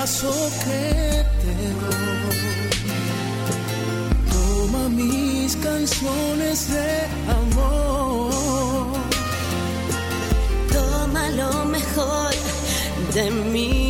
abrazo que te doy. Toma mis canciones de amor. Toma lo mejor de mí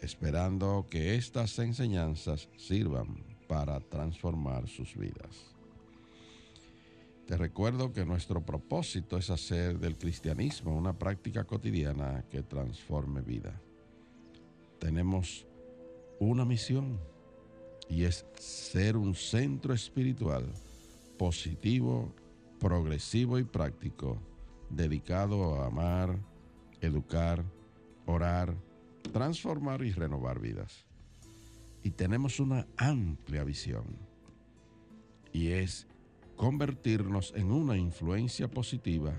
esperando que estas enseñanzas sirvan para transformar sus vidas. Te recuerdo que nuestro propósito es hacer del cristianismo una práctica cotidiana que transforme vida. Tenemos una misión y es ser un centro espiritual positivo, progresivo y práctico, dedicado a amar, educar, orar, transformar y renovar vidas. Y tenemos una amplia visión. Y es convertirnos en una influencia positiva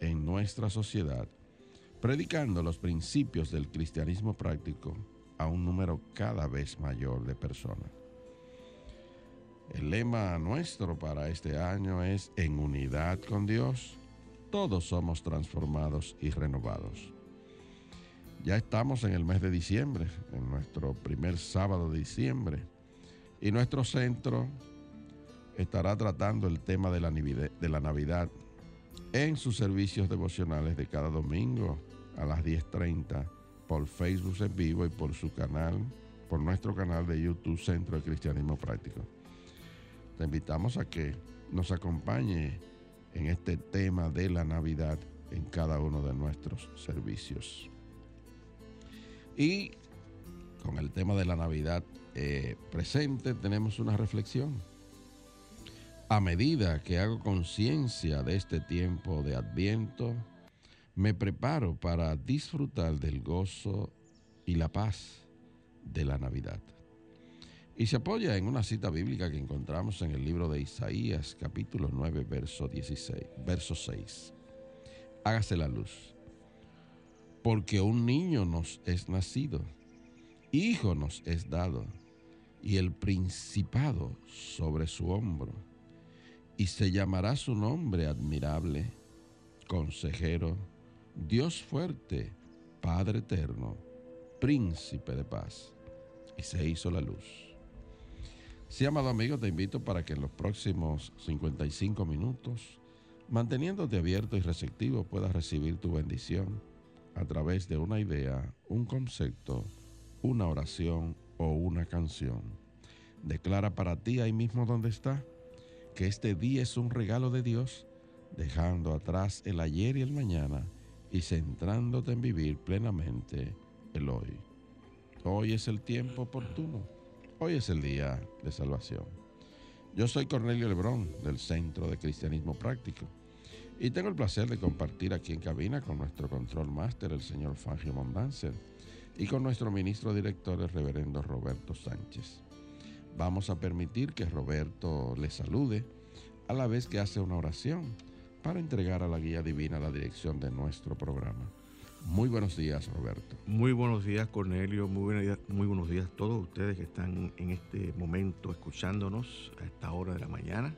en nuestra sociedad, predicando los principios del cristianismo práctico a un número cada vez mayor de personas. El lema nuestro para este año es En unidad con Dios, todos somos transformados y renovados. Ya estamos en el mes de diciembre, en nuestro primer sábado de diciembre, y nuestro centro estará tratando el tema de la, Navidad, en sus servicios devocionales de cada domingo a las 10.30 por Facebook en vivo y por su canal, por nuestro canal de YouTube Centro de Cristianismo Práctico. Te invitamos a que nos acompañe en este tema de la Navidad en cada uno de nuestros servicios. Y con el tema de la Navidad eh, presente tenemos una reflexión. A medida que hago conciencia de este tiempo de adviento, me preparo para disfrutar del gozo y la paz de la Navidad. Y se apoya en una cita bíblica que encontramos en el libro de Isaías, capítulo 9, verso 16, verso 6. Hágase la luz porque un niño nos es nacido, hijo nos es dado, y el principado sobre su hombro, y se llamará su nombre admirable, consejero, Dios fuerte, Padre eterno, príncipe de paz. Y se hizo la luz. Sí, amado amigo, te invito para que en los próximos 55 minutos, manteniéndote abierto y receptivo, puedas recibir tu bendición a través de una idea, un concepto, una oración o una canción. Declara para ti ahí mismo donde está que este día es un regalo de Dios, dejando atrás el ayer y el mañana y centrándote en vivir plenamente el hoy. Hoy es el tiempo oportuno. Hoy es el día de salvación. Yo soy Cornelio Lebrón del Centro de Cristianismo Práctico y tengo el placer de compartir aquí en cabina con nuestro control máster, el señor Fangio Mondanzer, y con nuestro ministro director, el reverendo Roberto Sánchez. Vamos a permitir que Roberto le salude a la vez que hace una oración para entregar a la guía divina la dirección de nuestro programa. Muy buenos días, Roberto. Muy buenos días, Cornelio. Muy buenos días, muy buenos días a todos ustedes que están en este momento escuchándonos a esta hora de la mañana.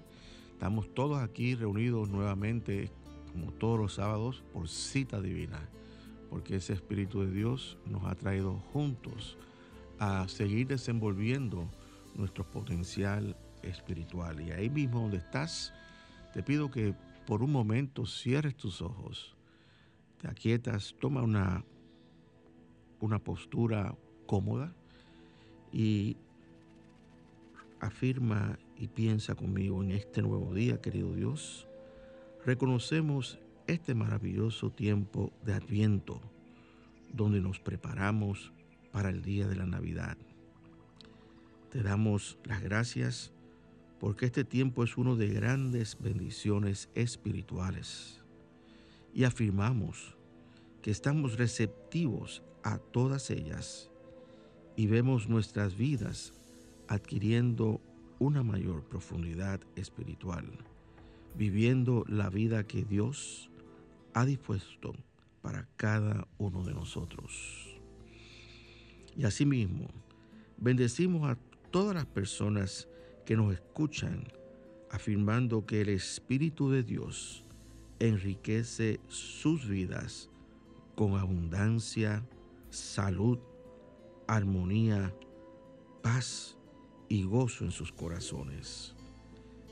Estamos todos aquí reunidos nuevamente, como todos los sábados, por cita divina, porque ese Espíritu de Dios nos ha traído juntos a seguir desenvolviendo nuestro potencial espiritual. Y ahí mismo donde estás, te pido que por un momento cierres tus ojos, te aquietas, toma una, una postura cómoda y afirma y piensa conmigo en este nuevo día, querido Dios. Reconocemos este maravilloso tiempo de Adviento, donde nos preparamos para el día de la Navidad. Te damos las gracias porque este tiempo es uno de grandes bendiciones espirituales. Y afirmamos que estamos receptivos a todas ellas y vemos nuestras vidas adquiriendo una mayor profundidad espiritual, viviendo la vida que Dios ha dispuesto para cada uno de nosotros. Y asimismo, bendecimos a todas las personas que nos escuchan, afirmando que el Espíritu de Dios enriquece sus vidas con abundancia, salud, armonía, paz y gozo en sus corazones.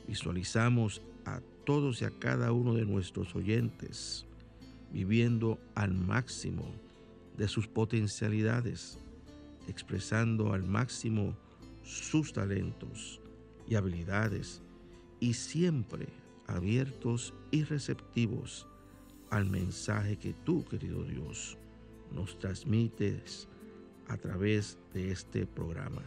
Visualizamos a todos y a cada uno de nuestros oyentes viviendo al máximo de sus potencialidades, expresando al máximo sus talentos y habilidades y siempre abiertos y receptivos al mensaje que tú, querido Dios, nos transmites a través de este programa.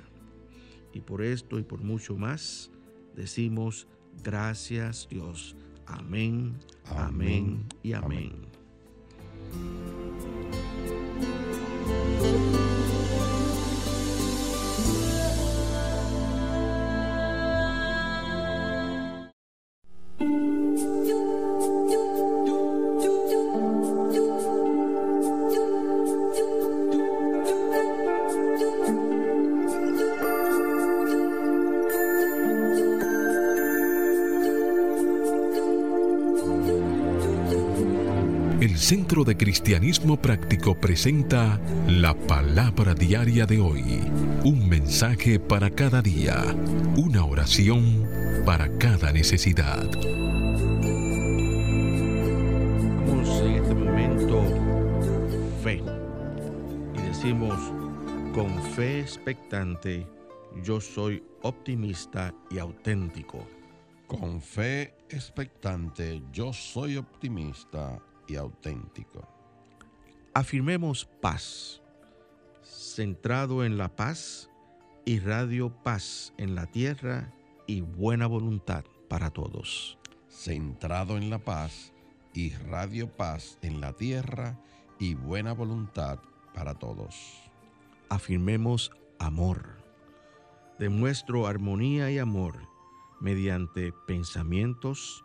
Y por esto y por mucho más, decimos gracias Dios. Amén, amén, y amén. Centro de Cristianismo Práctico presenta la palabra diaria de hoy. Un mensaje para cada día. Una oración para cada necesidad. Vamos en este momento fe. Y decimos, con fe expectante, yo soy optimista y auténtico. Con fe expectante, yo soy optimista y auténtico. Afirmemos paz, centrado en la paz, y radio paz en la tierra y buena voluntad para todos. Centrado en la paz, y radio paz en la tierra y buena voluntad para todos. Afirmemos amor. Demuestro armonía y amor mediante pensamientos,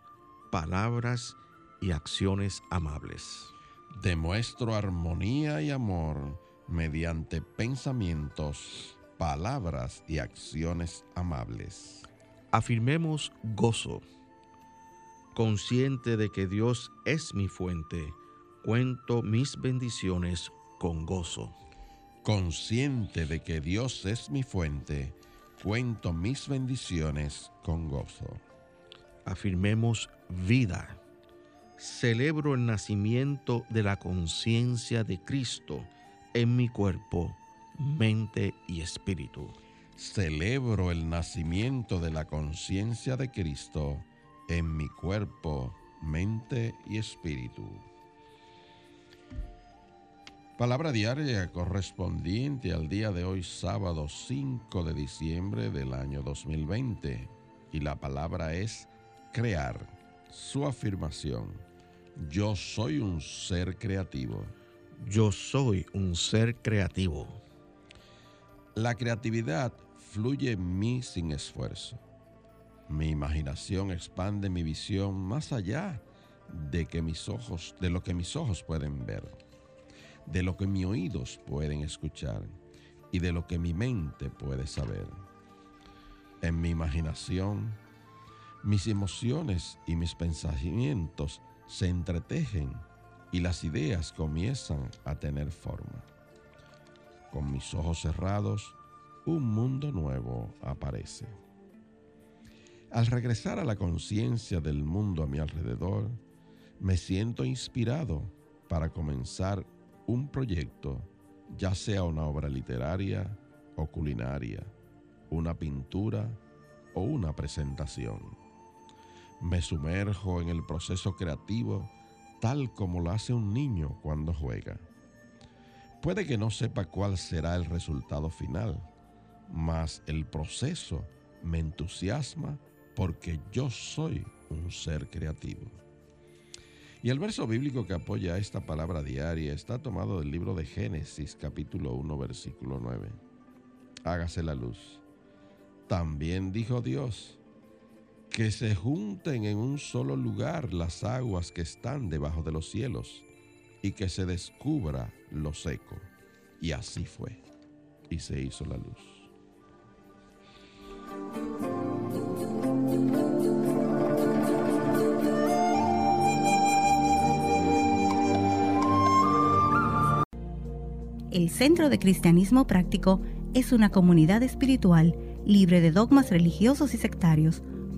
palabras y acciones amables. Demuestro armonía y amor mediante pensamientos, palabras y acciones amables. Afirmemos gozo. Consciente de que Dios es mi fuente, cuento mis bendiciones con gozo. Consciente de que Dios es mi fuente, cuento mis bendiciones con gozo. Afirmemos vida celebro el nacimiento de la conciencia de Cristo en mi cuerpo, mente y espíritu. Celebro el nacimiento de la conciencia de Cristo en mi cuerpo, mente y espíritu. Palabra diaria correspondiente al día de hoy, sábado 5 de diciembre del año 2020. Y la palabra es crear. Su afirmación yo soy un ser creativo. Yo soy un ser creativo. La creatividad fluye en mí sin esfuerzo. Mi imaginación expande mi visión más allá de que mis ojos, de lo que mis ojos pueden ver, de lo que mis oídos pueden escuchar y de lo que mi mente puede saber. En mi imaginación, mis emociones y mis pensamientos se entretejen y las ideas comienzan a tener forma. Con mis ojos cerrados, un mundo nuevo aparece. Al regresar a la conciencia del mundo a mi alrededor, me siento inspirado para comenzar un proyecto, ya sea una obra literaria o culinaria, una pintura o una presentación. Me sumerjo en el proceso creativo tal como lo hace un niño cuando juega. Puede que no sepa cuál será el resultado final, mas el proceso me entusiasma porque yo soy un ser creativo. Y el verso bíblico que apoya esta palabra diaria está tomado del libro de Génesis capítulo 1 versículo 9. Hágase la luz. También dijo Dios, que se junten en un solo lugar las aguas que están debajo de los cielos y que se descubra lo seco. Y así fue. Y se hizo la luz. El Centro de Cristianismo Práctico es una comunidad espiritual libre de dogmas religiosos y sectarios,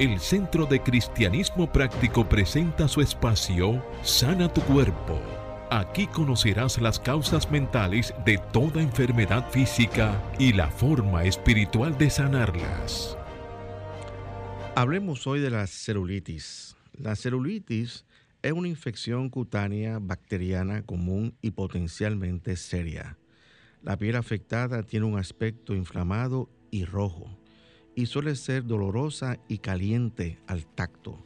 El Centro de Cristianismo Práctico presenta su espacio Sana tu Cuerpo. Aquí conocerás las causas mentales de toda enfermedad física y la forma espiritual de sanarlas. Hablemos hoy de la celulitis. La celulitis es una infección cutánea bacteriana común y potencialmente seria. La piel afectada tiene un aspecto inflamado y rojo y suele ser dolorosa y caliente al tacto.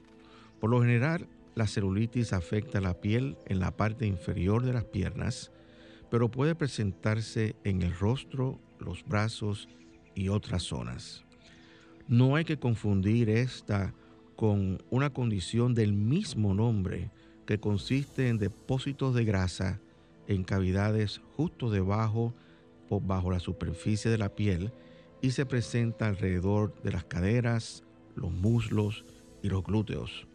Por lo general, la celulitis afecta la piel en la parte inferior de las piernas, pero puede presentarse en el rostro, los brazos y otras zonas. No hay que confundir esta con una condición del mismo nombre que consiste en depósitos de grasa en cavidades justo debajo o bajo la superficie de la piel y se presenta alrededor de las caderas, los muslos y los glúteos.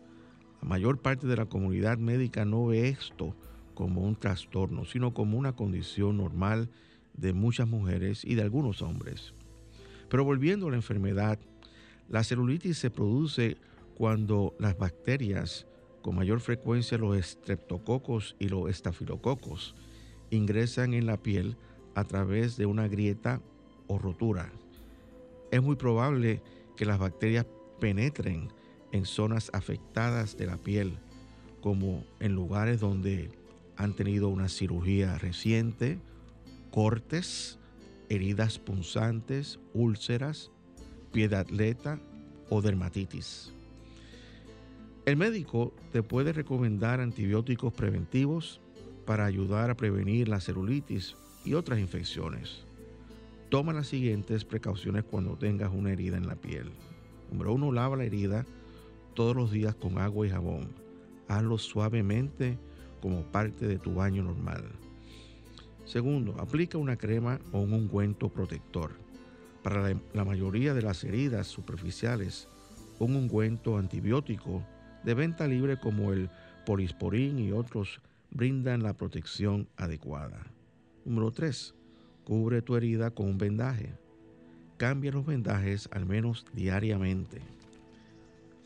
La mayor parte de la comunidad médica no ve esto como un trastorno, sino como una condición normal de muchas mujeres y de algunos hombres. Pero volviendo a la enfermedad, la celulitis se produce cuando las bacterias, con mayor frecuencia los estreptococos y los estafilococos, ingresan en la piel a través de una grieta o rotura. Es muy probable que las bacterias penetren en zonas afectadas de la piel, como en lugares donde han tenido una cirugía reciente, cortes, heridas punzantes, úlceras, pie atleta o dermatitis. El médico te puede recomendar antibióticos preventivos para ayudar a prevenir la celulitis y otras infecciones. Toma las siguientes precauciones cuando tengas una herida en la piel. Número uno, lava la herida todos los días con agua y jabón. Hazlo suavemente como parte de tu baño normal. Segundo, aplica una crema o un ungüento protector. Para la, mayoría de las heridas superficiales, un ungüento antibiótico de venta libre como el polisporín y otros brindan la protección adecuada. Número 3. Cubre tu herida con un vendaje. Cambia los vendajes al menos diariamente.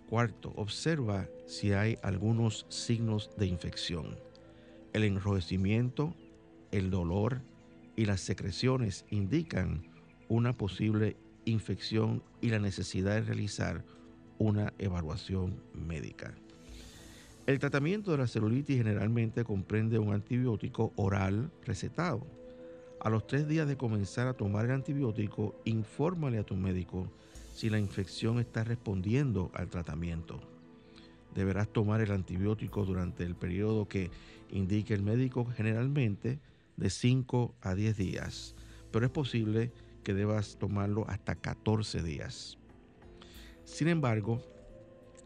Cuarto, observa si hay algunos signos de infección. El enrojecimiento, el dolor y las secreciones indican una posible infección y la necesidad de realizar una evaluación médica. El tratamiento de la celulitis generalmente comprende un antibiótico oral recetado. A los tres días de comenzar a tomar el antibiótico, infórmale a tu médico si la infección está respondiendo al tratamiento. Deberás tomar el antibiótico durante el periodo que indique el médico, generalmente de 5 a 10 días, pero es posible que debas tomarlo hasta 14 días. Sin embargo,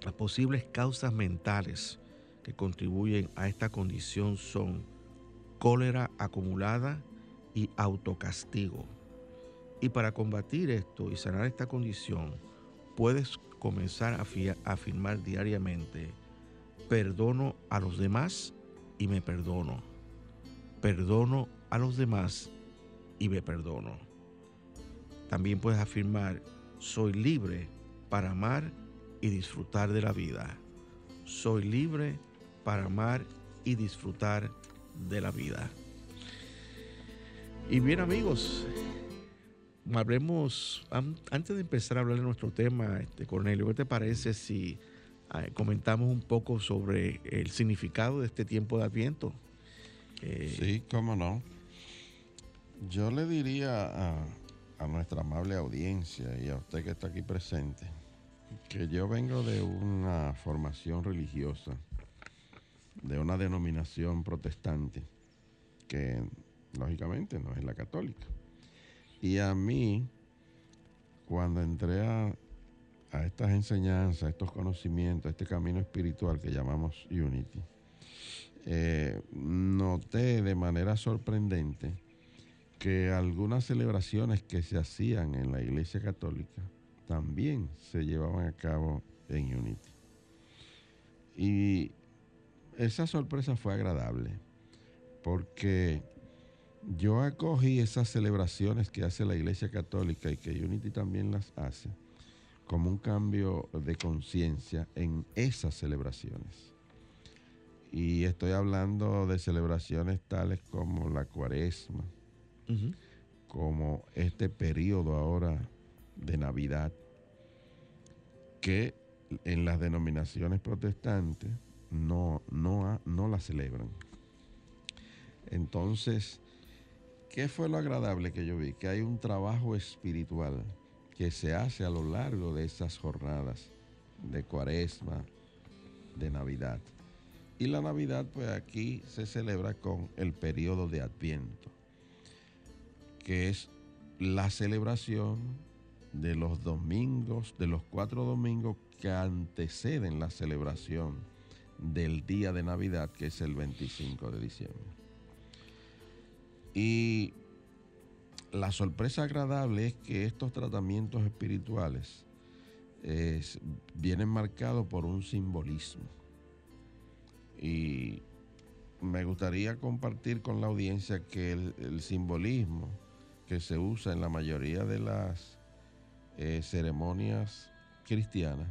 las posibles causas mentales que contribuyen a esta condición son cólera acumulada y autocastigo. Y para combatir esto y sanar esta condición, puedes comenzar a afirmar diariamente, perdono a los demás y me perdono. Perdono a los demás y me perdono. También puedes afirmar, soy libre para amar y disfrutar de la vida. Soy libre para amar y disfrutar de la vida. Y bien amigos, hablemos, antes de empezar a hablar de nuestro tema, este, Cornelio, ¿qué te parece si ah, comentamos un poco sobre el significado de este tiempo de Adviento? Eh, sí, cómo no. Yo le diría a, a nuestra amable audiencia y a usted que está aquí presente que yo vengo de una formación religiosa, de una denominación protestante, que lógicamente no es la católica. Y a mí, cuando entré a, estas enseñanzas, a estos conocimientos, a este camino espiritual que llamamos Unity, eh, noté de manera sorprendente que algunas celebraciones que se hacían en la Iglesia Católica también se llevaban a cabo en Unity. Y esa sorpresa fue agradable, porque yo acogí esas celebraciones que hace la Iglesia Católica y que Unity también las hace como un cambio de conciencia en esas celebraciones. Y estoy hablando de celebraciones tales como la cuaresma, como este periodo ahora de Navidad, que en las denominaciones protestantes no, no, no la celebran. Entonces, ¿Qué fue lo agradable que yo vi? Que hay un trabajo espiritual que se hace a lo largo de esas jornadas de cuaresma, de Navidad. Y la Navidad, pues aquí se celebra con el periodo de Adviento, que es la celebración de los domingos, de los cuatro domingos que anteceden la celebración del día de Navidad, que es el 25 de diciembre. Y la sorpresa agradable es que estos tratamientos espirituales vienen marcados por un simbolismo. Y me gustaría compartir con la audiencia que el, simbolismo que se usa en la mayoría de las eh, ceremonias cristianas,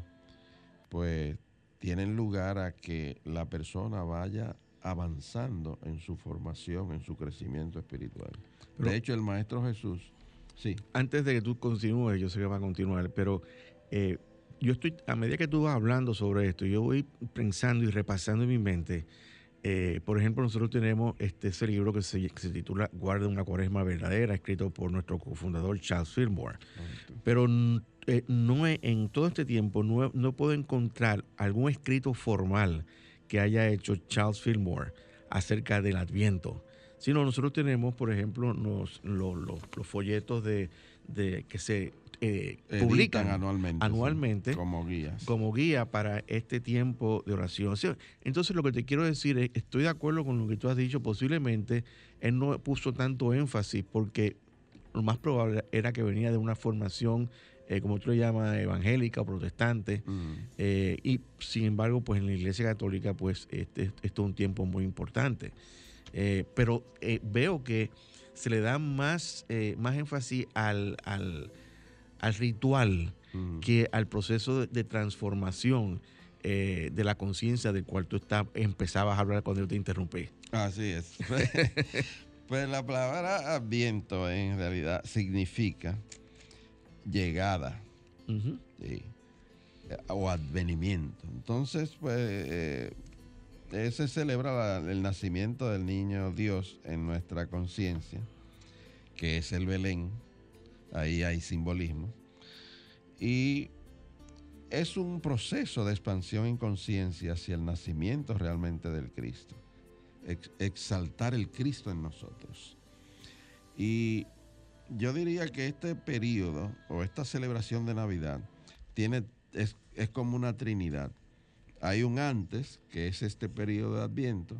pues tienen lugar a que la persona vaya avanzando en su formación, en su crecimiento espiritual. de hecho, el Maestro Jesús, sí. Antes de que tú continúes, yo sé que va a continuar, pero eh, yo estoy, a medida que tú vas hablando sobre esto, yo voy pensando y repasando en mi mente. Eh, por ejemplo, nosotros tenemos este, ese libro que se, titula Guarda una cuaresma verdadera, escrito por nuestro cofundador Charles Fillmore. Pero eh, no en todo este tiempo no, no puedo encontrar algún escrito formal que haya hecho Charles Fillmore acerca del Adviento, sino nosotros tenemos, por ejemplo, los, folletos de, que se eh, publican anualmente, anualmente como guías. Como guía para este tiempo de oración. Entonces lo que te quiero decir es, estoy de acuerdo con lo que tú has dicho, posiblemente él no puso tanto énfasis porque lo más probable era que venía de una formación eh, como tú le llamas, evangélica o protestante. Mm. Eh, y sin embargo, pues en la Iglesia Católica, pues este, esto es un tiempo muy importante. Eh, pero veo que se le da más, más énfasis al, al ritual Mm. que al proceso de, de transformación eh, de la conciencia del cual tú está- empezabas a hablar cuando yo te interrumpí. Así es. pues la palabra adviento en realidad significa llegada sí, eh, o advenimiento. Entonces, pues eh, eh, se celebra la- el nacimiento del niño Dios en nuestra conciencia, que es el Belén. Ahí hay simbolismo. Y es un proceso de expansión en conciencia hacia el nacimiento realmente del Cristo. Ex- exaltar el Cristo en nosotros. Y yo diría que este periodo o esta celebración de Navidad tiene, es, es como una trinidad. Hay un antes, que es este periodo de Adviento.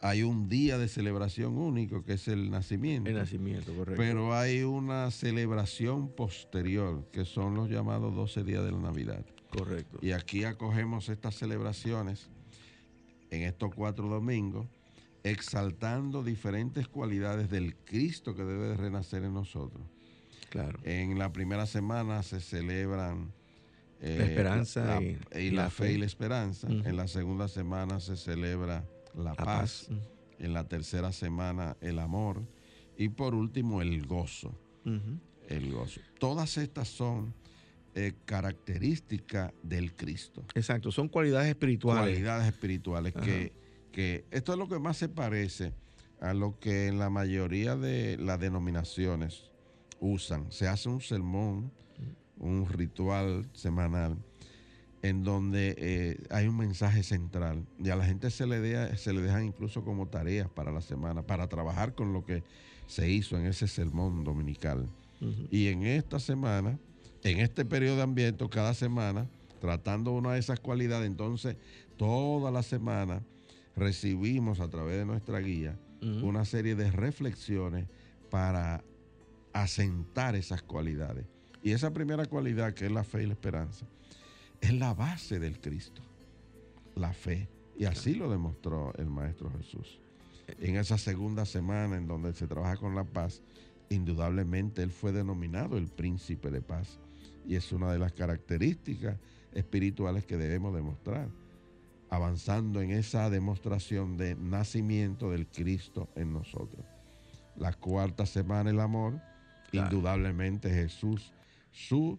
Hay un día de celebración único, que es el nacimiento. El nacimiento, correcto. Pero hay una celebración posterior, que son los llamados 12 días de la Navidad. correcto. Y aquí acogemos estas celebraciones en estos cuatro domingos, exaltando diferentes cualidades del Cristo que debe de renacer en nosotros. claro. En la primera semana se celebran eh, La esperanza la- y- la, la fe fe. y la esperanza. En la segunda semana se celebra la, La paz. paz. En la tercera semana el amor. Y por último el gozo. El gozo. Todas estas son eh, características del Cristo. Exacto, son cualidades espirituales. Cualidades espirituales que, que esto es lo que más se parece a lo que en la mayoría de las denominaciones usan. Se hace un sermón, un ritual semanal en donde eh, hay un mensaje central y a la gente se le, se le dejan incluso como tareas para la semana, para trabajar con lo que se hizo en ese sermón dominical. Y en esta semana, en este periodo de ambiente, cada semana, tratando una de esas cualidades, entonces toda la semana recibimos a través de nuestra guía una serie de reflexiones para asentar esas cualidades. Y esa primera cualidad, que es la fe y la esperanza, es la base del Cristo, la fe. Y así lo demostró el Maestro Jesús. En esa segunda semana en donde se trabaja con la paz, indudablemente él fue denominado el príncipe de paz. Y es una de las características espirituales que debemos demostrar, avanzando en esa demostración de nacimiento del Cristo en nosotros. La cuarta semana el amor, Claro. indudablemente Jesús, su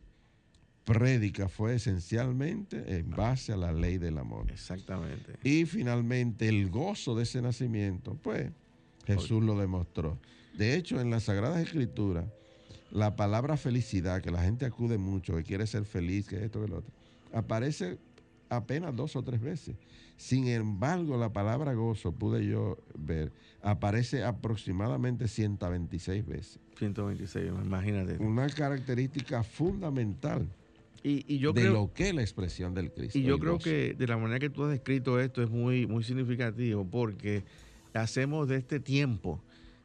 prédica fue esencialmente en base a la ley del amor. Exactamente. Y finalmente el gozo de ese nacimiento, pues Jesús lo demostró. De hecho, en las Sagradas Escrituras, la palabra felicidad, que la gente acude mucho, que quiere ser feliz, que esto, que lo otro, aparece apenas dos o tres veces. Sin embargo, la palabra gozo, pude yo ver, aparece aproximadamente 126 veces. 126, imagínate. Una característica fundamental Y, y yo de creo, lo que es la expresión del Cristo. y yo creo gozo. que de la manera que tú has descrito esto es muy, muy significativo porque hacemos de este tiempo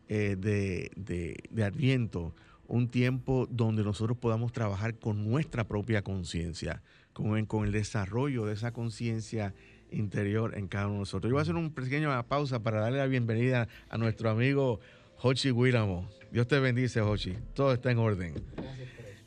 eh, de, de- de Adviento un tiempo donde nosotros podamos trabajar con nuestra propia conciencia, con, el- con el desarrollo de esa conciencia interior en cada uno de nosotros. Yo voy a hacer una pequeña pausa para darle la bienvenida a nuestro amigo Hochi Willamo. Dios te bendice, Hochi. Todo está en orden.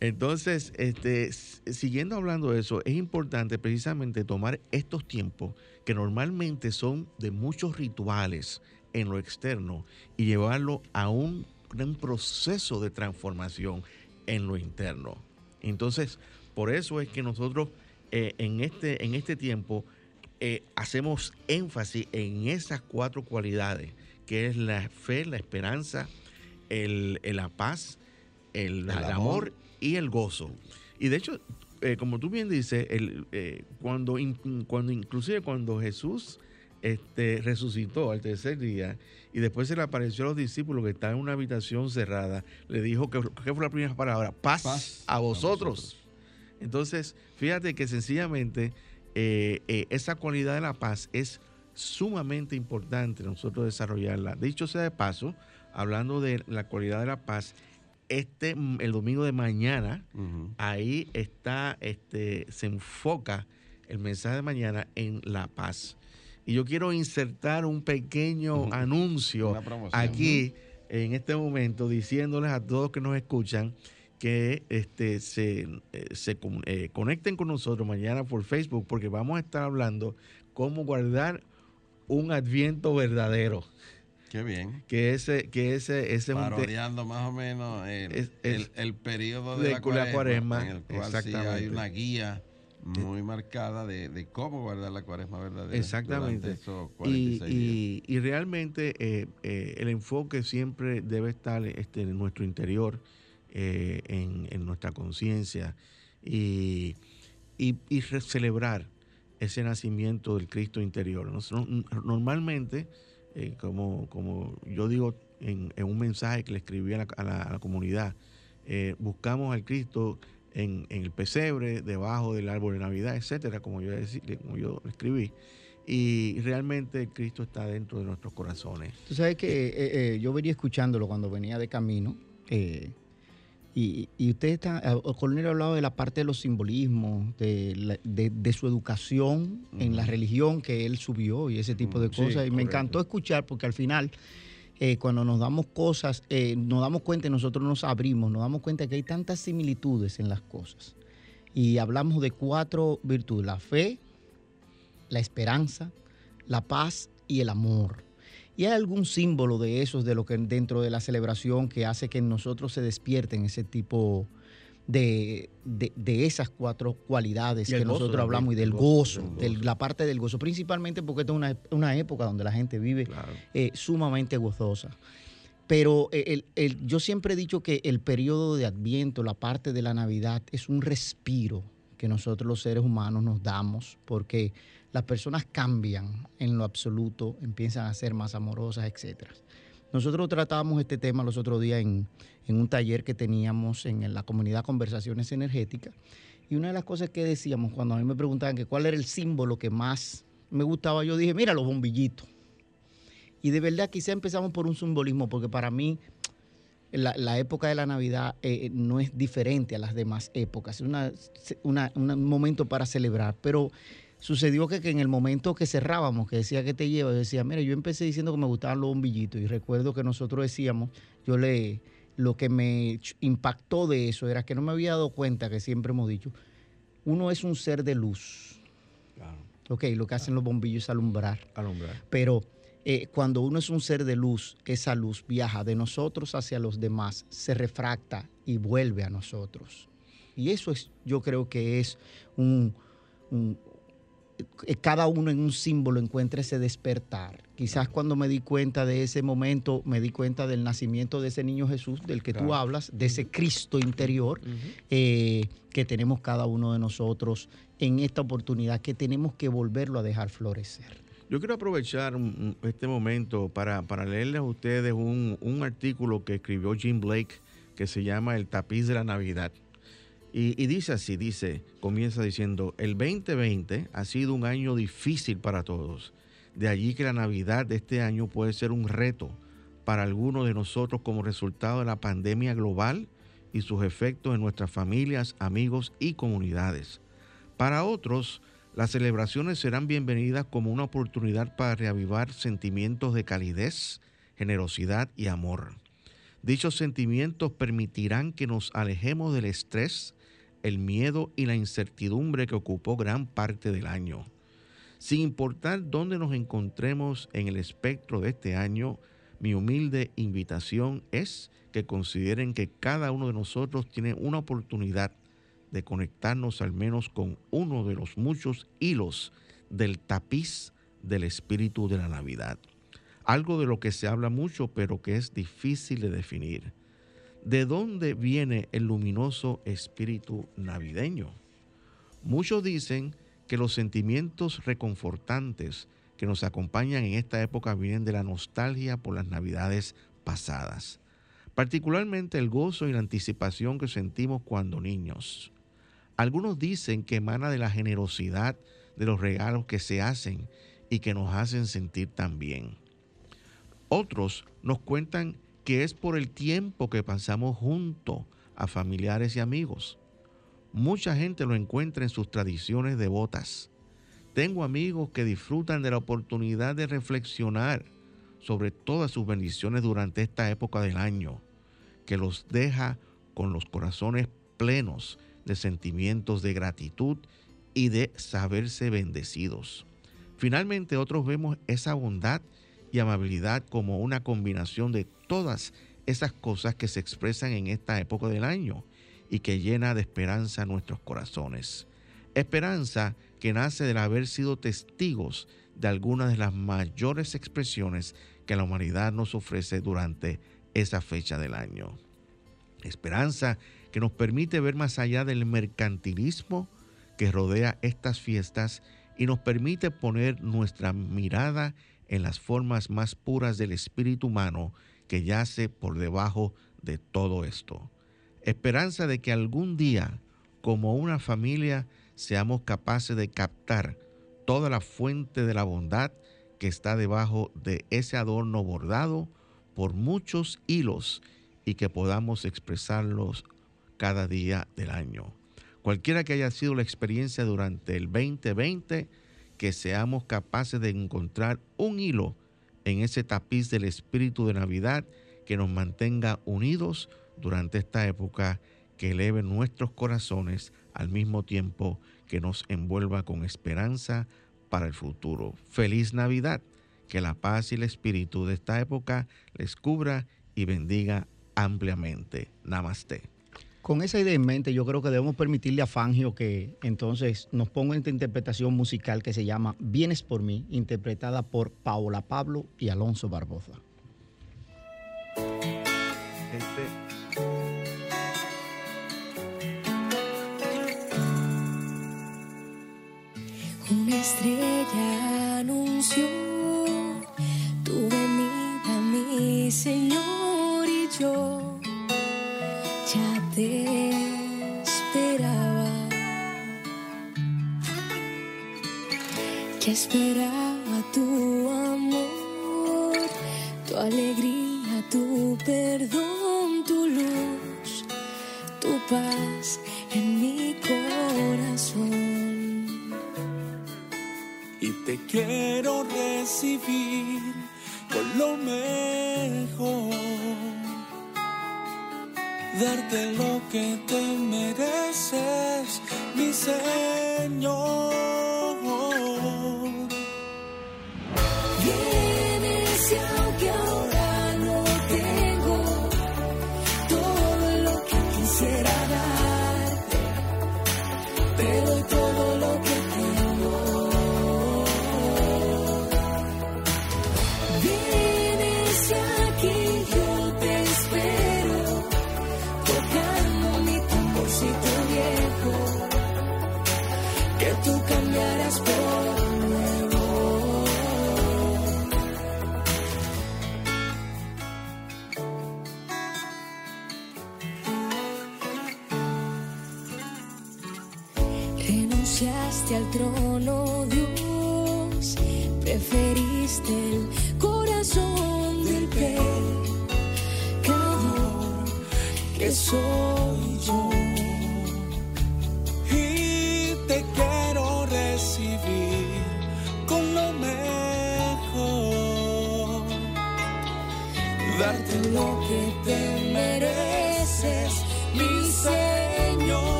Entonces, este, siguiendo hablando de eso, es importante precisamente tomar estos tiempos que normalmente son de muchos rituales en lo externo y llevarlo a un gran proceso de transformación en lo interno. Entonces, por eso es que nosotros eh, en, este, en este tiempo eh, hacemos énfasis en esas cuatro cualidades, que es la fe, la esperanza, el, el- la paz, el, El el amor. amor y el gozo. Y de hecho, eh, como tú bien dices, eh, cuando, cuando inclusive cuando Jesús este, resucitó al tercer día y después se le apareció a los discípulos que estaban en una habitación cerrada, le dijo que ¿qué fue la primera palabra, paz, Paz a a vosotros. Entonces, fíjate que sencillamente eh, eh, esa cualidad de la paz es sumamente importante nosotros desarrollarla. Dicho sea de paso, hablando de la cualidad de la paz, este mm, el domingo de mañana, ahí está, este, se enfoca el mensaje de mañana en la paz. Y yo quiero insertar un pequeño anuncio aquí en este momento diciéndoles a todos que nos escuchan que este, se, eh, se eh, conecten con nosotros mañana por Facebook porque vamos a estar hablando cómo guardar un adviento verdadero. Qué bien. Que ese, que ese, ese un Parodiando más o menos el, Es- el- es- el periodo de de, la cuaresma, cuaresma, en el cual sí hay una guía muy marcada de, de cómo guardar la cuaresma verdadera. Exactamente. esos Y, 46 días. y- y realmente eh, eh, el enfoque siempre debe estar este, en nuestro interior, eh, en, nuestra conciencia y, y- celebrar ese nacimiento del Cristo interior. Normalmente, eh, como, como yo digo en, un mensaje que le escribí a la, a la- comunidad, eh, buscamos al Cristo en, el pesebre, debajo del árbol de Navidad, etcétera, como yo, decí- como yo escribí. Y realmente Cristo está dentro de nuestros corazones. Tú sabes que yo venía escuchándolo cuando venía de camino. Y, y usted está, el coronel ha hablado de la parte de los simbolismos, de, la- de- de su educación en la religión que él subió y ese tipo de sí, cosas. y me encantó escuchar porque al final, eh, cuando nos damos cosas, eh, nos damos cuenta y nosotros nos abrimos, nos damos cuenta que hay tantas similitudes en las cosas. Y hablamos de cuatro virtudes, la fe, la esperanza, la paz y el amor. ¿Y hay algún símbolo de esos, de lo que dentro de la celebración que hace que en nosotros se despierten ese tipo de, de- de esas cuatro cualidades que gozo nosotros hablamos y del el gozo, de la parte del gozo, principalmente porque esta es una, una época donde la gente vive Claro. eh, sumamente gozosa. Pero eh, el- el- yo siempre he dicho que el periodo de Adviento, la parte de la Navidad, es un respiro que nosotros los seres humanos nos damos porque las personas cambian en lo absoluto, empiezan a ser más amorosas, etc. Nosotros tratábamos este tema los otros días en, en un taller que teníamos en la comunidad Conversaciones Energéticas. Y una de las cosas que decíamos cuando a mí me preguntaban que cuál era el símbolo que más me gustaba, yo dije, mira los bombillitos. Y de verdad quizá empezamos por un simbolismo, porque para mí la, época de la Navidad eh, no es diferente a las demás épocas, es una- un momento para celebrar, pero sucedió que, que en el momento que cerrábamos, que decía que te lleva, yo decía, mira, yo empecé diciendo que me gustaban los bombillitos y recuerdo que nosotros decíamos, yo le, lo que me impactó de eso era que no me había dado cuenta, que siempre hemos dicho, uno es un ser de luz, Claro. ok, lo que hacen los bombillos es alumbrar, Alumbrar. pero eh, cuando uno es un ser de luz, esa luz viaja de nosotros hacia los demás, se refracta y vuelve a nosotros. Y eso es, yo creo que es un, un- cada uno en un símbolo encuentra ese despertar. Quizás cuando me di cuenta de ese momento, me di cuenta del nacimiento de ese niño Jesús del que tú hablas, de ese Cristo interior eh, que tenemos cada uno de nosotros en esta oportunidad, que tenemos que volverlo a dejar florecer. Yo quiero aprovechar este momento para, para leerles a ustedes un, un artículo que escribió Jim Blake que se llama El tapiz de la Navidad. Y, dice así, dice, comienza diciendo, el 2020 ha sido un año difícil para todos. De allí que la Navidad de este año puede ser un reto para algunos de nosotros como resultado de la pandemia global y sus efectos en nuestras familias, amigos y comunidades. Para otros, las celebraciones serán bienvenidas como una oportunidad para reavivar sentimientos de calidez, generosidad y amor. Dichos sentimientos permitirán que nos alejemos del estrés, el miedo y la incertidumbre que ocupó gran parte del año. Sin importar dónde nos encontremos en el espectro de este año, mi humilde invitación es que consideren que cada uno de nosotros tiene una oportunidad de conectarnos al menos con uno de los muchos hilos del tapiz del espíritu de la Navidad. Algo de lo que se habla mucho pero que es difícil de definir. ¿De dónde viene el luminoso espíritu navideño? Muchos dicen que los sentimientos reconfortantes que nos acompañan en esta época vienen de la nostalgia por las navidades pasadas, particularmente el gozo y la anticipación que sentimos cuando niños. Algunos dicen que emana de la generosidad de los regalos que se hacen y que nos hacen sentir tan bien. Otros nos cuentan que es por el tiempo que pasamos junto a familiares y amigos. Mucha gente lo encuentra en sus tradiciones devotas. Tengo amigos que disfrutan de la oportunidad de reflexionar sobre todas sus bendiciones durante esta época del año, que los deja con los corazones plenos de sentimientos de gratitud y de saberse bendecidos. Finalmente, otros vemos esa bondad y amabilidad como una combinación de todas esas cosas que se expresan en esta época del año y que llena de esperanza nuestros corazones. Esperanza que nace del haber sido testigos de algunas de las mayores expresiones que la humanidad nos ofrece durante esa fecha del año. Esperanza que nos permite ver más allá del mercantilismo que rodea estas fiestas y nos permite poner nuestra mirada en las formas más puras del espíritu humano que yace por debajo de todo esto. Esperanza de que algún día, como una familia, seamos capaces de captar toda la fuente de la bondad que está debajo de ese adorno bordado por muchos hilos y que podamos expresarlos cada día del año. Cualquiera que haya sido la experiencia durante el 2020, que seamos capaces de encontrar un hilo en ese tapiz del espíritu de Navidad que nos mantenga unidos durante esta época, que eleve nuestros corazones al mismo tiempo que nos envuelva con esperanza para el futuro. Feliz Navidad, que la paz y el espíritu de esta época les cubra y bendiga ampliamente. Namaste. Con esa idea en mente, yo creo que debemos permitirle a Fangio que entonces nos ponga esta interpretación musical que se llama Vienes por mí, interpretada por Paola Pablo y Alonso Barbosa. Este, Una estrella anunció tu venida, mi Señor, y yo ya te esperaba. Ya esperaba tu amor, tu alegría, tu perdón, tu luz, tu paz en mi corazón. y te quiero recibir con lo mejor. Darte lo que te mereces, mi Señor.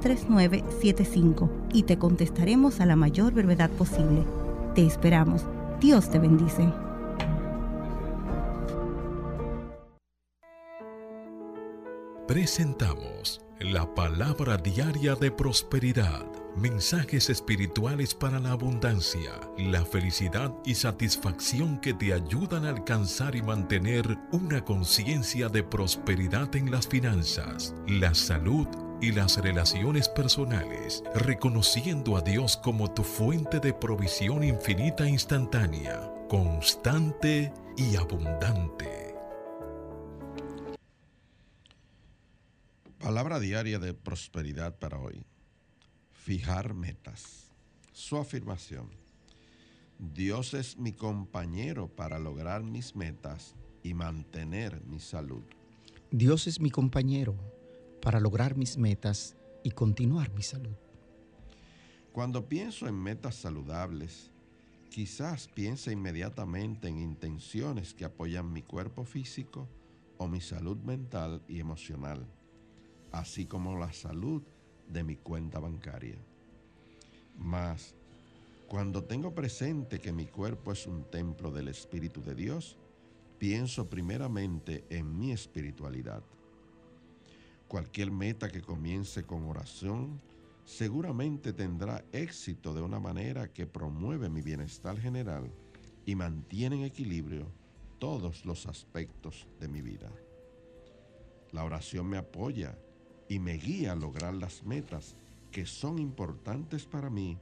3975 y te contestaremos a la mayor brevedad posible. Te esperamos. Dios te bendice. Presentamos la palabra diaria de prosperidad, mensajes espirituales para la abundancia, la felicidad y satisfacción que te ayudan a alcanzar y mantener una conciencia de prosperidad en las finanzas, la salud y las relaciones personales, reconociendo a Dios como tu fuente de provisión infinita e instantánea, constante y abundante. Palabra diaria de prosperidad para hoy. Fijar metas. Su afirmación. Dios es mi compañero para lograr mis metas y mantener mi salud. Dios es mi compañero para lograr mis metas y continuar mi salud. Cuando pienso en metas saludables, quizás piense inmediatamente en intenciones que apoyan mi cuerpo físico o mi salud mental y emocional, así como la salud de mi cuenta bancaria. Mas, cuando tengo presente que mi cuerpo es un templo del Espíritu de Dios, pienso primeramente en mi espiritualidad. Cualquier meta que comience con oración seguramente tendrá éxito de una manera que promueve mi bienestar general y mantiene en equilibrio todos los aspectos de mi vida. La oración me apoya y me guía a lograr las metas que son importantes para mí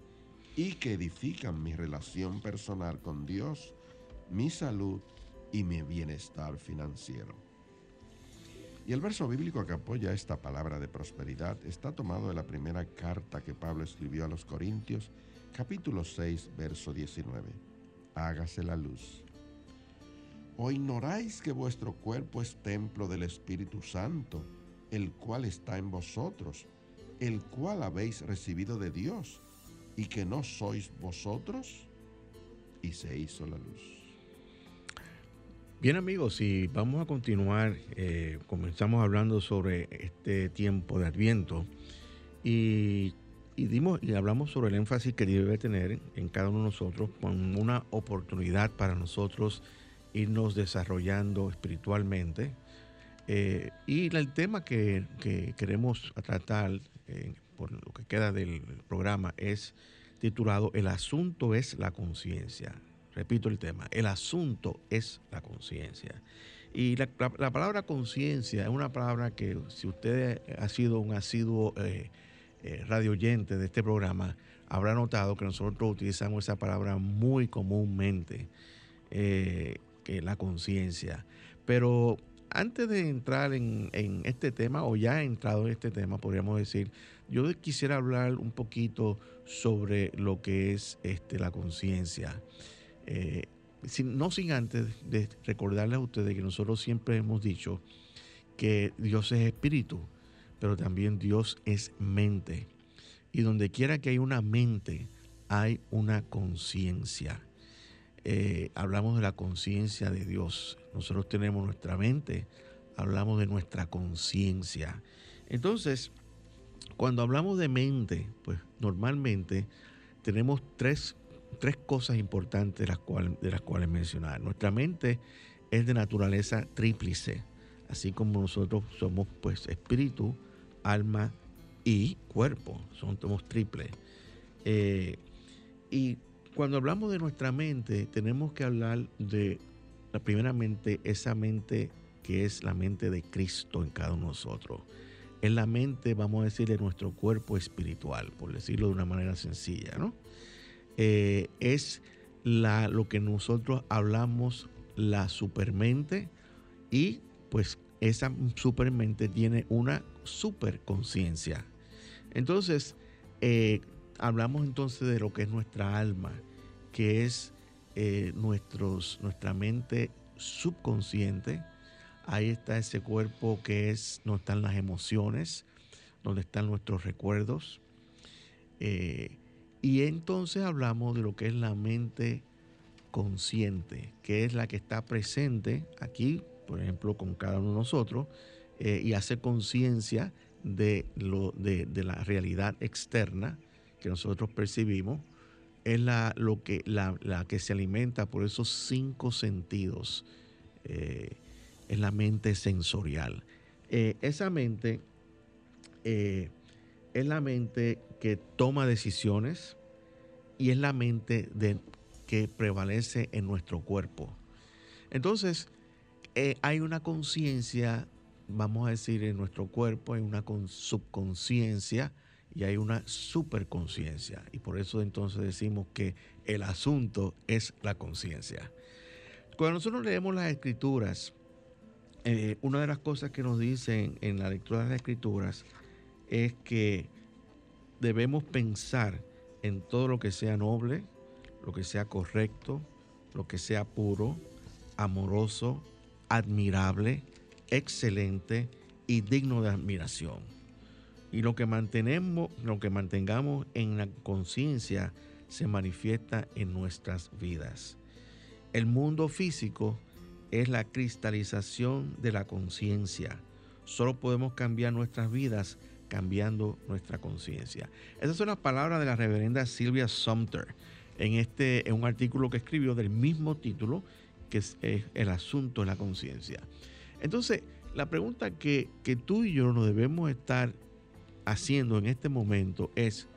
y que edifican mi relación personal con Dios, mi salud y mi bienestar financiero. Y el verso bíblico que apoya esta palabra de prosperidad está tomado de la primera carta que Pablo escribió a los Corintios, capítulo 6, verso 19. Hágase la luz. ¿O ignoráis que vuestro cuerpo es templo del Espíritu Santo, el cual está en vosotros, el cual habéis recibido de Dios, y que no sois vosotros? Y se hizo la luz. Bien amigos, y vamos a continuar, eh, comenzamos hablando sobre este tiempo de Adviento y, dimos, y hablamos sobre el énfasis que debe tener en cada uno de nosotros con una oportunidad para nosotros irnos desarrollando espiritualmente. Eh, y el tema que, queremos tratar eh, por lo que queda del programa es titulado El asunto es la conciencia repito el tema, el asunto es la conciencia. Y la, palabra conciencia es una palabra que si usted ha sido un asiduo eh, eh, radio oyente de este programa, habrá notado que nosotros utilizamos esa palabra muy comúnmente, eh, que la conciencia. Pero antes de entrar en, este tema, o ya he entrado en este tema, podríamos decir, yo quisiera hablar un poquito sobre lo que es este, la conciencia. Eh, no sin antes de recordarles a ustedes que nosotros siempre hemos dicho que Dios es espíritu, pero también Dios es mente. Y donde quiera que hay una mente, hay una conciencia. Eh, hablamos de la conciencia de Dios. Nosotros tenemos nuestra mente, hablamos de nuestra conciencia. Entonces, cuando hablamos de mente, pues normalmente tenemos tres tres cosas importantes de las, cuales, de las cuales mencionar. Nuestra mente es de naturaleza tríplice, así como nosotros somos pues espíritu, alma y cuerpo, somos triple. Eh, y cuando hablamos de nuestra mente, tenemos que hablar de, la primeramente, esa mente que es la mente de Cristo en cada uno de nosotros. Es la mente, vamos a decir, de nuestro cuerpo espiritual, por decirlo de una manera sencilla, ¿no? Eh, es la, lo que nosotros hablamos, la supermente, y pues esa supermente tiene una superconciencia. Entonces, eh, hablamos entonces de lo que es nuestra alma, que es eh, nuestros, nuestra mente subconsciente. Ahí está ese cuerpo que es, donde están las emociones, donde están nuestros recuerdos. Y entonces hablamos de lo que es la mente consciente, que es la que está presente aquí, por ejemplo, con cada uno de nosotros, eh, y hace conciencia de, lo, de, la realidad externa que nosotros percibimos, es la, lo que, la, que se alimenta por esos cinco sentidos, eh, es la mente sensorial. Eh, esa mente es la mente que toma decisiones y es la mente de, que prevalece en nuestro cuerpo. Entonces, eh, hay una conciencia, vamos a decir, en nuestro cuerpo, hay una subconsciencia y hay una superconciencia. Y por eso entonces decimos que el asunto es la conciencia. Cuando nosotros leemos las escrituras, eh, una de las cosas que nos dicen en la lectura de las escrituras es que debemos pensar en todo lo que sea noble, lo que sea correcto, lo que sea puro, amoroso, admirable, excelente y digno de admiración. Y lo que mantenemos, lo que mantengamos en la conciencia se manifiesta en nuestras vidas. El mundo físico es la cristalización de la conciencia. Solo podemos cambiar nuestras vidas cambiando nuestra conciencia. Esas son las palabras de la reverenda Silvia Sumter en, este, en un artículo que escribió del mismo título, que es, el asunto de la conciencia. Entonces, la pregunta que, que tú y yo nos debemos estar haciendo en este momento es,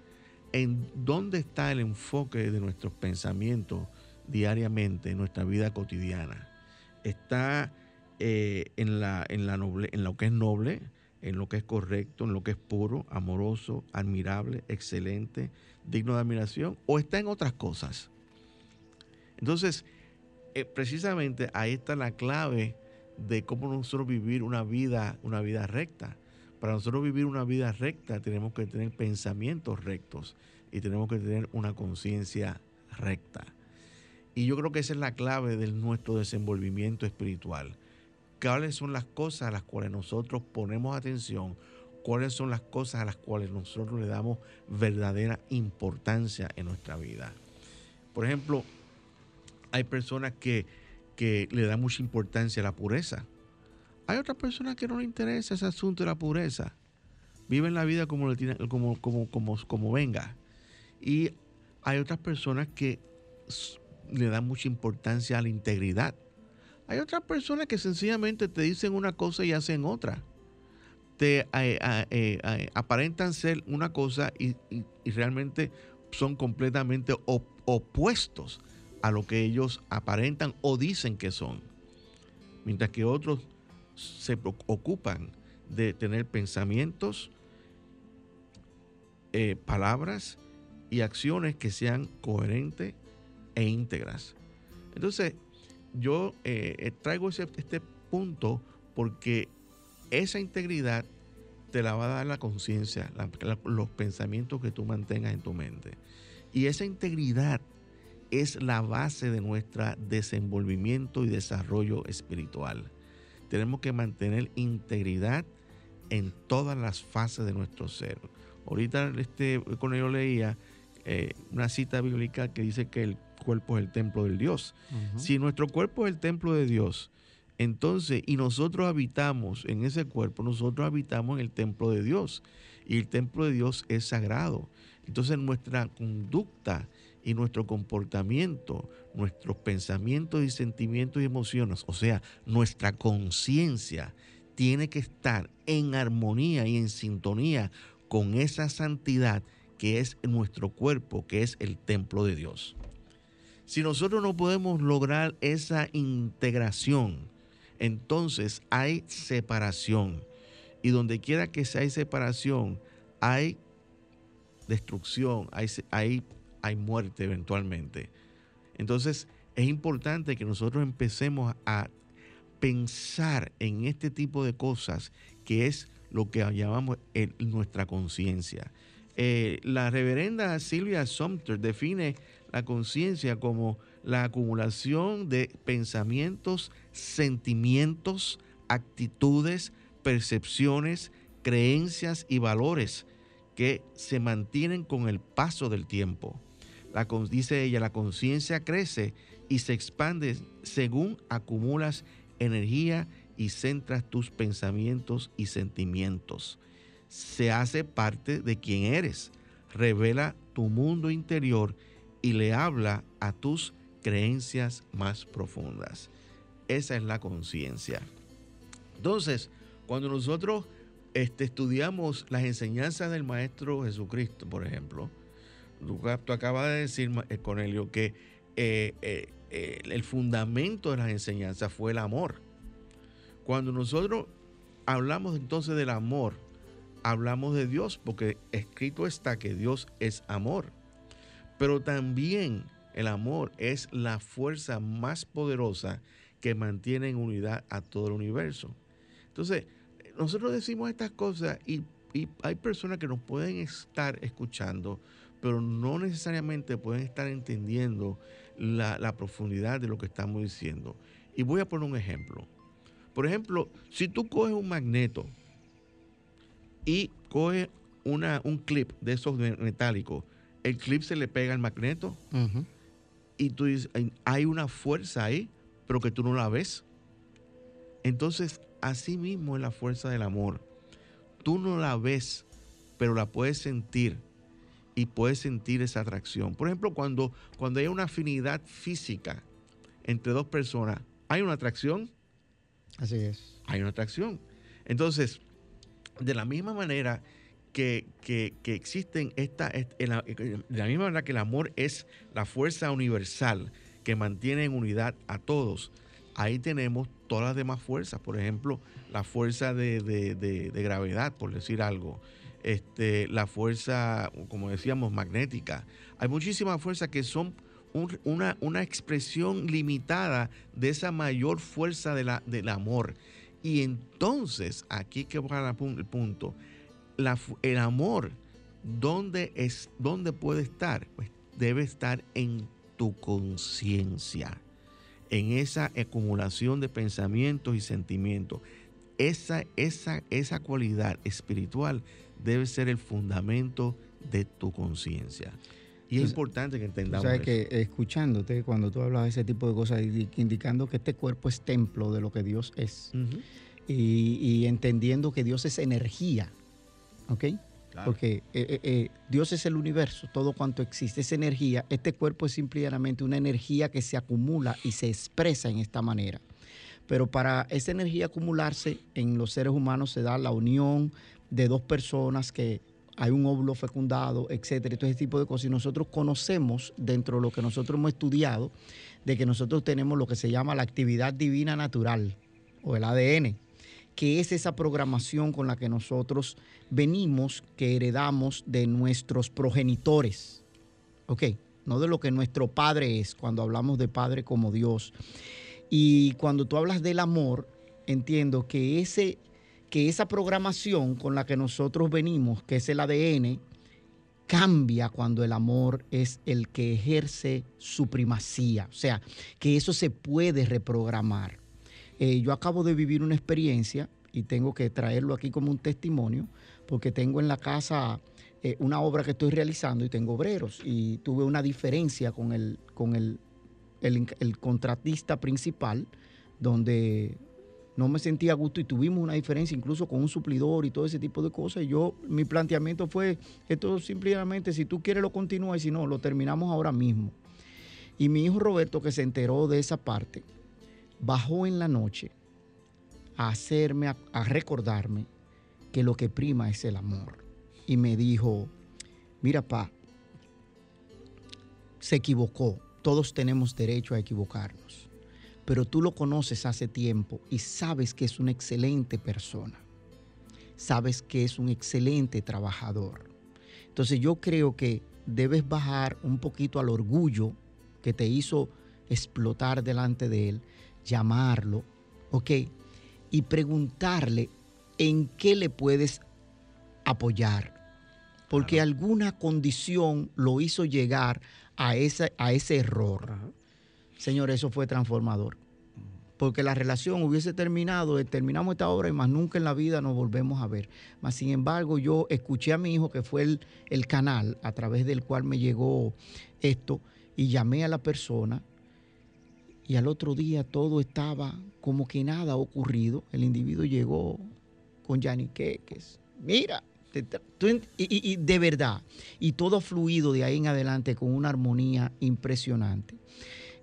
¿en dónde está el enfoque de nuestros pensamientos diariamente en nuestra vida cotidiana? ¿Está eh, en, la, en, la noble, en lo que es noble? En lo que es correcto, en lo que es puro, amoroso, admirable, excelente, digno de admiración, o está en otras cosas. Entonces, eh, precisamente ahí está la clave de cómo nosotros vivir una vida, una vida recta. Para nosotros vivir una vida recta tenemos que tener pensamientos rectos y tenemos que tener una conciencia recta. Y yo creo que esa es la clave de nuestro desenvolvimiento espiritual cuáles son las cosas a las cuales nosotros ponemos atención, cuáles son las cosas a las cuales nosotros le damos verdadera importancia en nuestra vida. Por ejemplo, hay personas que, le dan mucha importancia a la pureza. Hay otras personas que no le interesa ese asunto de la pureza. Viven la vida como, como, como, como, como venga. Y hay otras personas que le dan mucha importancia a la integridad. Hay otras personas que sencillamente te dicen una cosa y hacen otra. Te eh, eh, eh, aparentan ser una cosa y, realmente son completamente opuestos a lo que ellos aparentan o dicen que son. Mientras que otros se ocupan de tener pensamientos, palabras y acciones que sean coherentes e íntegras. Entonces, yo eh, eh, traigo este punto porque esa integridad te la va a dar la conciencia, los pensamientos que tú mantengas en tu mente. Y esa integridad es la base de nuestro desenvolvimiento y desarrollo espiritual. Tenemos que mantener integridad en todas las fases de nuestro ser. Ahorita este, con ello leía eh, una cita bíblica que dice que el cuerpo es el templo del Dios. Si nuestro cuerpo es el templo de Dios, entonces, y nosotros habitamos en ese cuerpo, nosotros habitamos en el templo de Dios. Y el templo de Dios es sagrado. Entonces nuestra conducta y nuestro comportamiento, nuestros pensamientos y sentimientos y emociones, o sea, nuestra conciencia, tiene que estar en armonía y en sintonía con esa santidad que es nuestro cuerpo, que es el templo de Dios. Si nosotros no podemos lograr esa integración, entonces hay separación. Y donde quiera que sea separación, hay destrucción, hay, hay, hay muerte eventualmente. Entonces es importante que nosotros empecemos a pensar en este tipo de cosas que es lo que llamamos nuestra conciencia. Eh, la reverenda Silvia Sumter define la conciencia como la acumulación de pensamientos, sentimientos, actitudes, percepciones, creencias y valores que se mantienen con el paso del tiempo. La, dice ella, la conciencia crece y se expande según acumulas energía y centras tus pensamientos y sentimientos. Se hace parte de quien eres, revela tu mundo interior y le habla a tus creencias más profundas. Esa es la conciencia. Entonces, cuando nosotros este, estudiamos las enseñanzas del Maestro Jesucristo, por ejemplo, tú, acabas de decir, eh, Cornelio, que eh, eh, el fundamento de las enseñanzas fue el amor. Cuando nosotros hablamos entonces del amor, hablamos de Dios, porque escrito está que Dios es amor. Pero también el amor es la fuerza más poderosa que mantiene en unidad a todo el universo. Entonces, nosotros decimos estas cosas y, hay personas que nos pueden estar escuchando, pero no necesariamente pueden estar entendiendo la, la, profundidad de lo que estamos diciendo. Y voy a poner un ejemplo. Por ejemplo, si tú coges un magneto y coges una, un clip de esos metálicos, el clip se le pega al magneto y tú dices, hay una fuerza ahí, pero que tú no la ves. Entonces, así mismo es la fuerza del amor. Tú no la ves, pero la puedes sentir y puedes sentir esa atracción. Por ejemplo, cuando, cuando hay una afinidad física entre dos personas, ¿hay una atracción? Así es. Hay una atracción. Entonces, de la misma manera que, existen esta, de la misma manera que el amor es la fuerza universal que mantiene en unidad a todos, ahí tenemos todas las demás fuerzas. Por ejemplo, la fuerza de, gravedad, por decir algo. Este, la fuerza, como decíamos, magnética. Hay muchísimas fuerzas que son una, una, expresión limitada de esa mayor fuerza de la, del amor. Y entonces, aquí que va el punto, el amor, ¿dónde, es, ¿dónde puede estar? Pues debe estar en tu conciencia, en esa acumulación de pensamientos y sentimientos. Esa, esa, esa cualidad espiritual debe ser el fundamento de tu conciencia. Y es importante que entendamos. O que escuchándote, cuando tú hablas de ese tipo de cosas, indicando que este cuerpo es templo de lo que Dios es. y, entendiendo que Dios es energía. ¿Ok? Porque eh, eh, eh, Dios es el universo, todo cuanto existe es energía. Este cuerpo es simplemente una energía que se acumula y se expresa en esta manera. Pero para esa energía acumularse en los seres humanos se da la unión de dos personas que hay un óvulo fecundado, etcétera, todo ese tipo de cosas. Y nosotros conocemos, dentro de lo que nosotros hemos estudiado, de que nosotros tenemos lo que se llama la actividad divina natural, o el ADN, que es esa programación con la que nosotros venimos, que heredamos de nuestros progenitores. ¿Ok? No de lo que nuestro padre es, cuando hablamos de padre como Dios. Y cuando tú hablas del amor, entiendo que ese que esa programación con la que nosotros venimos, que es el ADN, cambia cuando el amor es el que ejerce su primacía. O sea, que eso se puede reprogramar. Eh, yo acabo de vivir una experiencia y tengo que traerlo aquí como un testimonio, porque tengo en la casa eh, una obra que estoy realizando y tengo obreros y tuve una diferencia con el, con el, el contratista principal, donde no me sentía a gusto y tuvimos una diferencia incluso con un suplidor y todo ese tipo de cosas. Y yo, mi planteamiento fue, esto simplemente, si tú quieres lo continúa y si no, lo terminamos ahora mismo. Y mi hijo Roberto, que se enteró de esa parte, bajó en la noche a hacerme, a, recordarme que lo que prima es el amor y me dijo, mira, pa, se equivocó. Todos tenemos derecho a equivocarnos. Pero tú lo conoces hace tiempo y sabes que es una excelente persona. Sabes que es un excelente trabajador. Entonces yo creo que debes bajar un poquito al orgullo que te hizo explotar delante de él, llamarlo, ¿ok? Y preguntarle en qué le puedes apoyar. Porque alguna condición lo hizo llegar a ese, a ese error. Señor, eso fue transformador. Porque la relación hubiese terminado, eh, terminamos esta obra y más nunca en la vida nos volvemos a ver. Mas, sin embargo, yo escuché a mi hijo, que fue el, canal a través del cual me llegó esto, y llamé a la persona y al otro día todo estaba como que nada ocurrido. El individuo llegó con Queques. Mira, y, de verdad, y todo fluido de ahí en adelante con una armonía impresionante.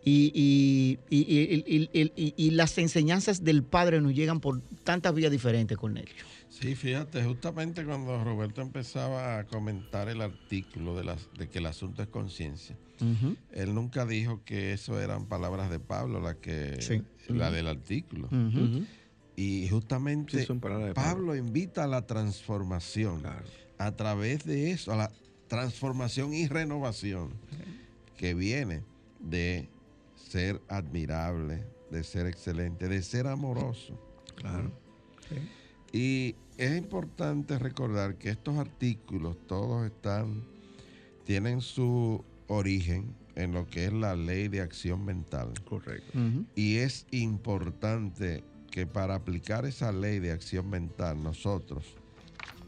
Y, y, las enseñanzas del Padre nos llegan por tantas vías diferentes con él. Sí, fíjate, justamente cuando Roberto empezaba a comentar el artículo de, las, de que el asunto es conciencia, él nunca dijo que eso eran palabras de Pablo, la, que, la del artículo. Y justamente Pablo. invita a la transformación a través de eso, a la transformación y renovación que viene de ser admirable, de ser excelente, de ser amoroso. Claro. Y es importante recordar que estos artículos todos están, tienen su origen en lo que es la ley de acción mental. Correcto. Y es importante que para aplicar esa ley de acción mental nosotros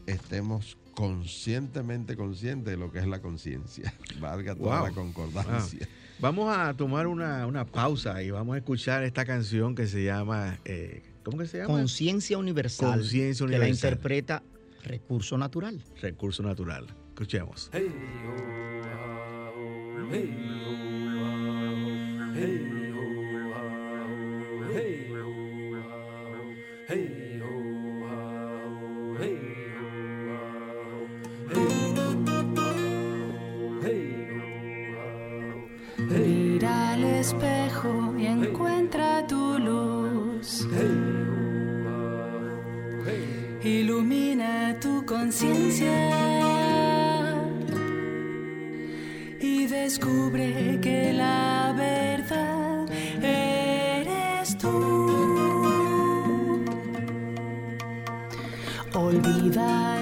estemos conscientemente conscientes de lo que es la conciencia. Valga toda la concordancia. Vamos a tomar una, pausa y vamos a escuchar esta canción que se llama, eh, ¿cómo que se llama? Conciencia Universal. Conciencia Universal. Que la interpreta Recurso Natural. Recurso Natural. Escuchemos. Mira al espejo y encuentra tu luz. Ilumina tu conciencia y descubre que la verdad eres tú. Olvida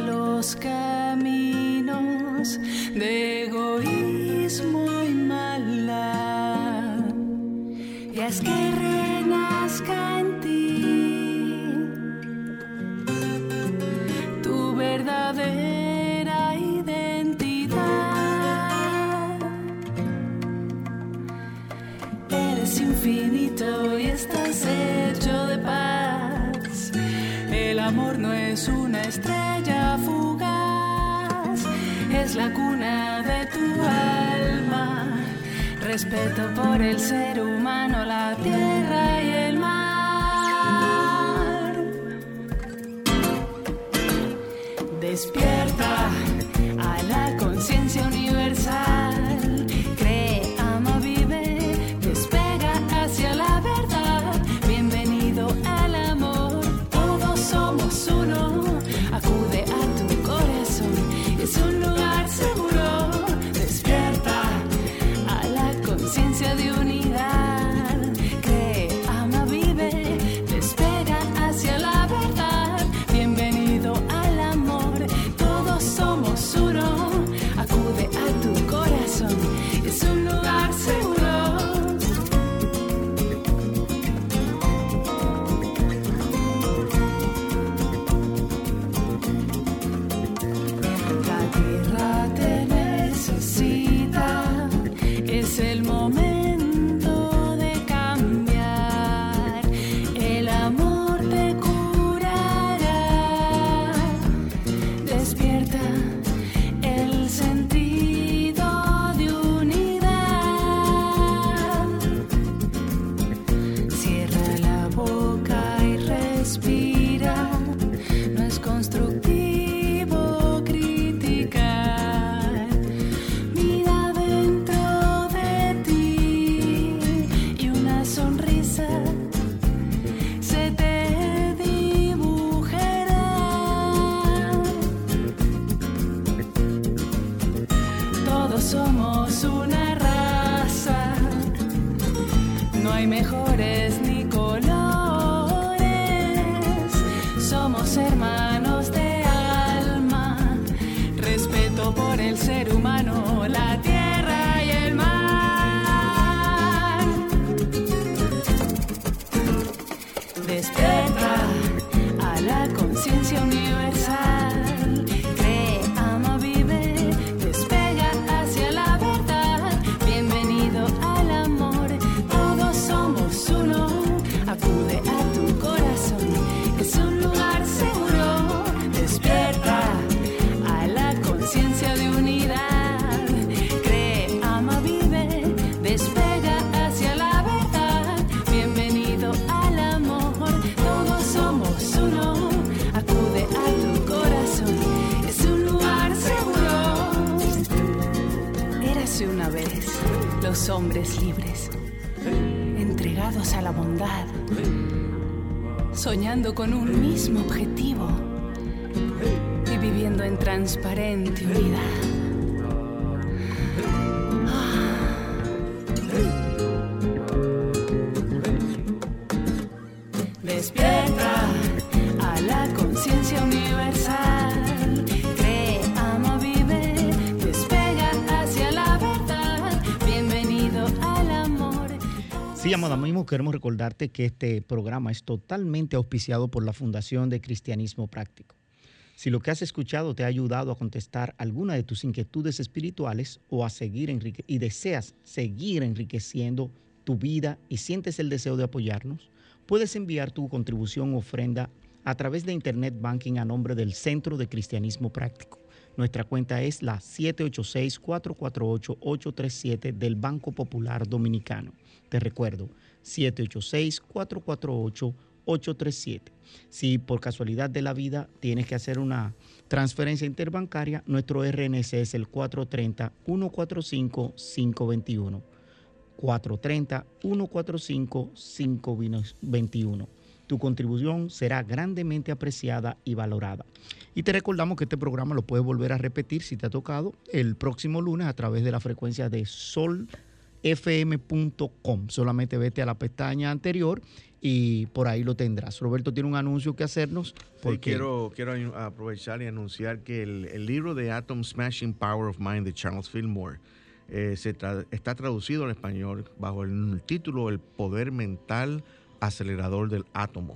es la cuna de tu alma. Respeto por el ser humano, la tierra y el mar. Despierta los hombres libres, entregados a la bondad, soñando con un mismo objetivo y viviendo en transparente unidad. Sí, amado amigo, queremos recordarte que este programa es totalmente auspiciado por la Fundación de Cristianismo Práctico. Si lo que has escuchado te ha ayudado a contestar alguna de tus inquietudes espirituales o a seguir enrique y deseas seguir enriqueciendo tu vida y sientes el deseo de apoyarnos, puedes enviar tu contribución o ofrenda a través de Internet Banking a nombre del Centro de Cristianismo Práctico. Nuestra cuenta es la 786-448-837 del Banco Popular Dominicano. Te recuerdo, 786-448-837. Si por casualidad de la vida tienes que hacer una transferencia interbancaria, nuestro RNC es el 430-145-521. 430-145-521. Tu contribución será grandemente apreciada y valorada. Y te recordamos que este programa lo puedes volver a repetir si te ha tocado el próximo lunes a través de la frecuencia de solfm.com. Solamente vete a la pestaña anterior y por ahí lo tendrás. Roberto tiene un anuncio que hacernos. Porque quiero, quiero aprovechar y anunciar que el, el libro de Atom Smashing Power of Mind de Charles Fillmore eh, se tra- está traducido al español bajo el título El poder mental acelerador del átomo.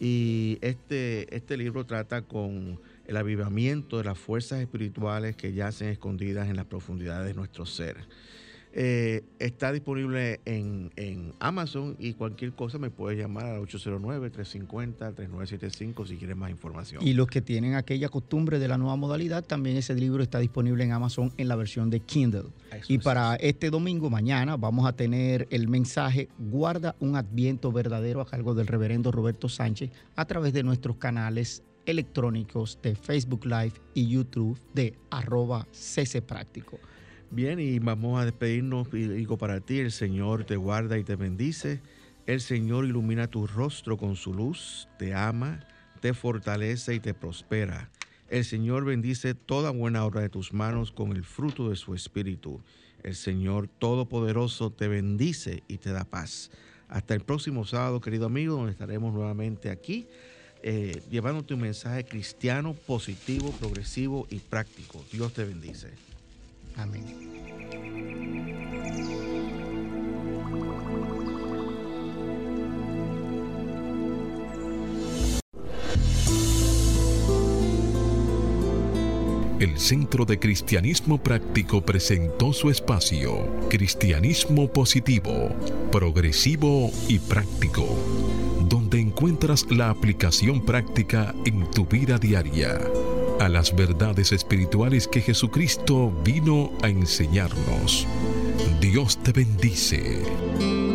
Y este, este libro trata con el avivamiento de las fuerzas espirituales que yacen escondidas en las profundidades de nuestro ser. Eh, está disponible en, en Amazon y cualquier cosa me puedes llamar al 809-350-3975 si quieres más información. Y los que tienen aquella costumbre de la nueva modalidad, también ese libro está disponible en Amazon en la versión de Kindle. Eso y es. para este domingo, mañana, vamos a tener el mensaje Guarda un Adviento verdadero a cargo del reverendo Roberto Sánchez a través de nuestros canales electrónicos de Facebook Live y YouTube de arroba CC Práctico. Bien, y vamos a despedirnos. Y digo para ti, el Señor te guarda y te bendice. El Señor ilumina tu rostro con su luz, te ama, te fortalece y te prospera. El Señor bendice toda buena obra de tus manos con el fruto de su espíritu. El Señor Todopoderoso te bendice y te da paz. Hasta el próximo sábado, querido amigo, donde estaremos nuevamente aquí, eh, llevándote un mensaje cristiano, positivo, progresivo y práctico. Dios te bendice. Amén. El Centro de Cristianismo Práctico presentó su espacio, Cristianismo Positivo, Progresivo y Práctico, donde encuentras la aplicación práctica en tu vida diaria a las verdades espirituales que Jesucristo vino a enseñarnos. Dios te bendice.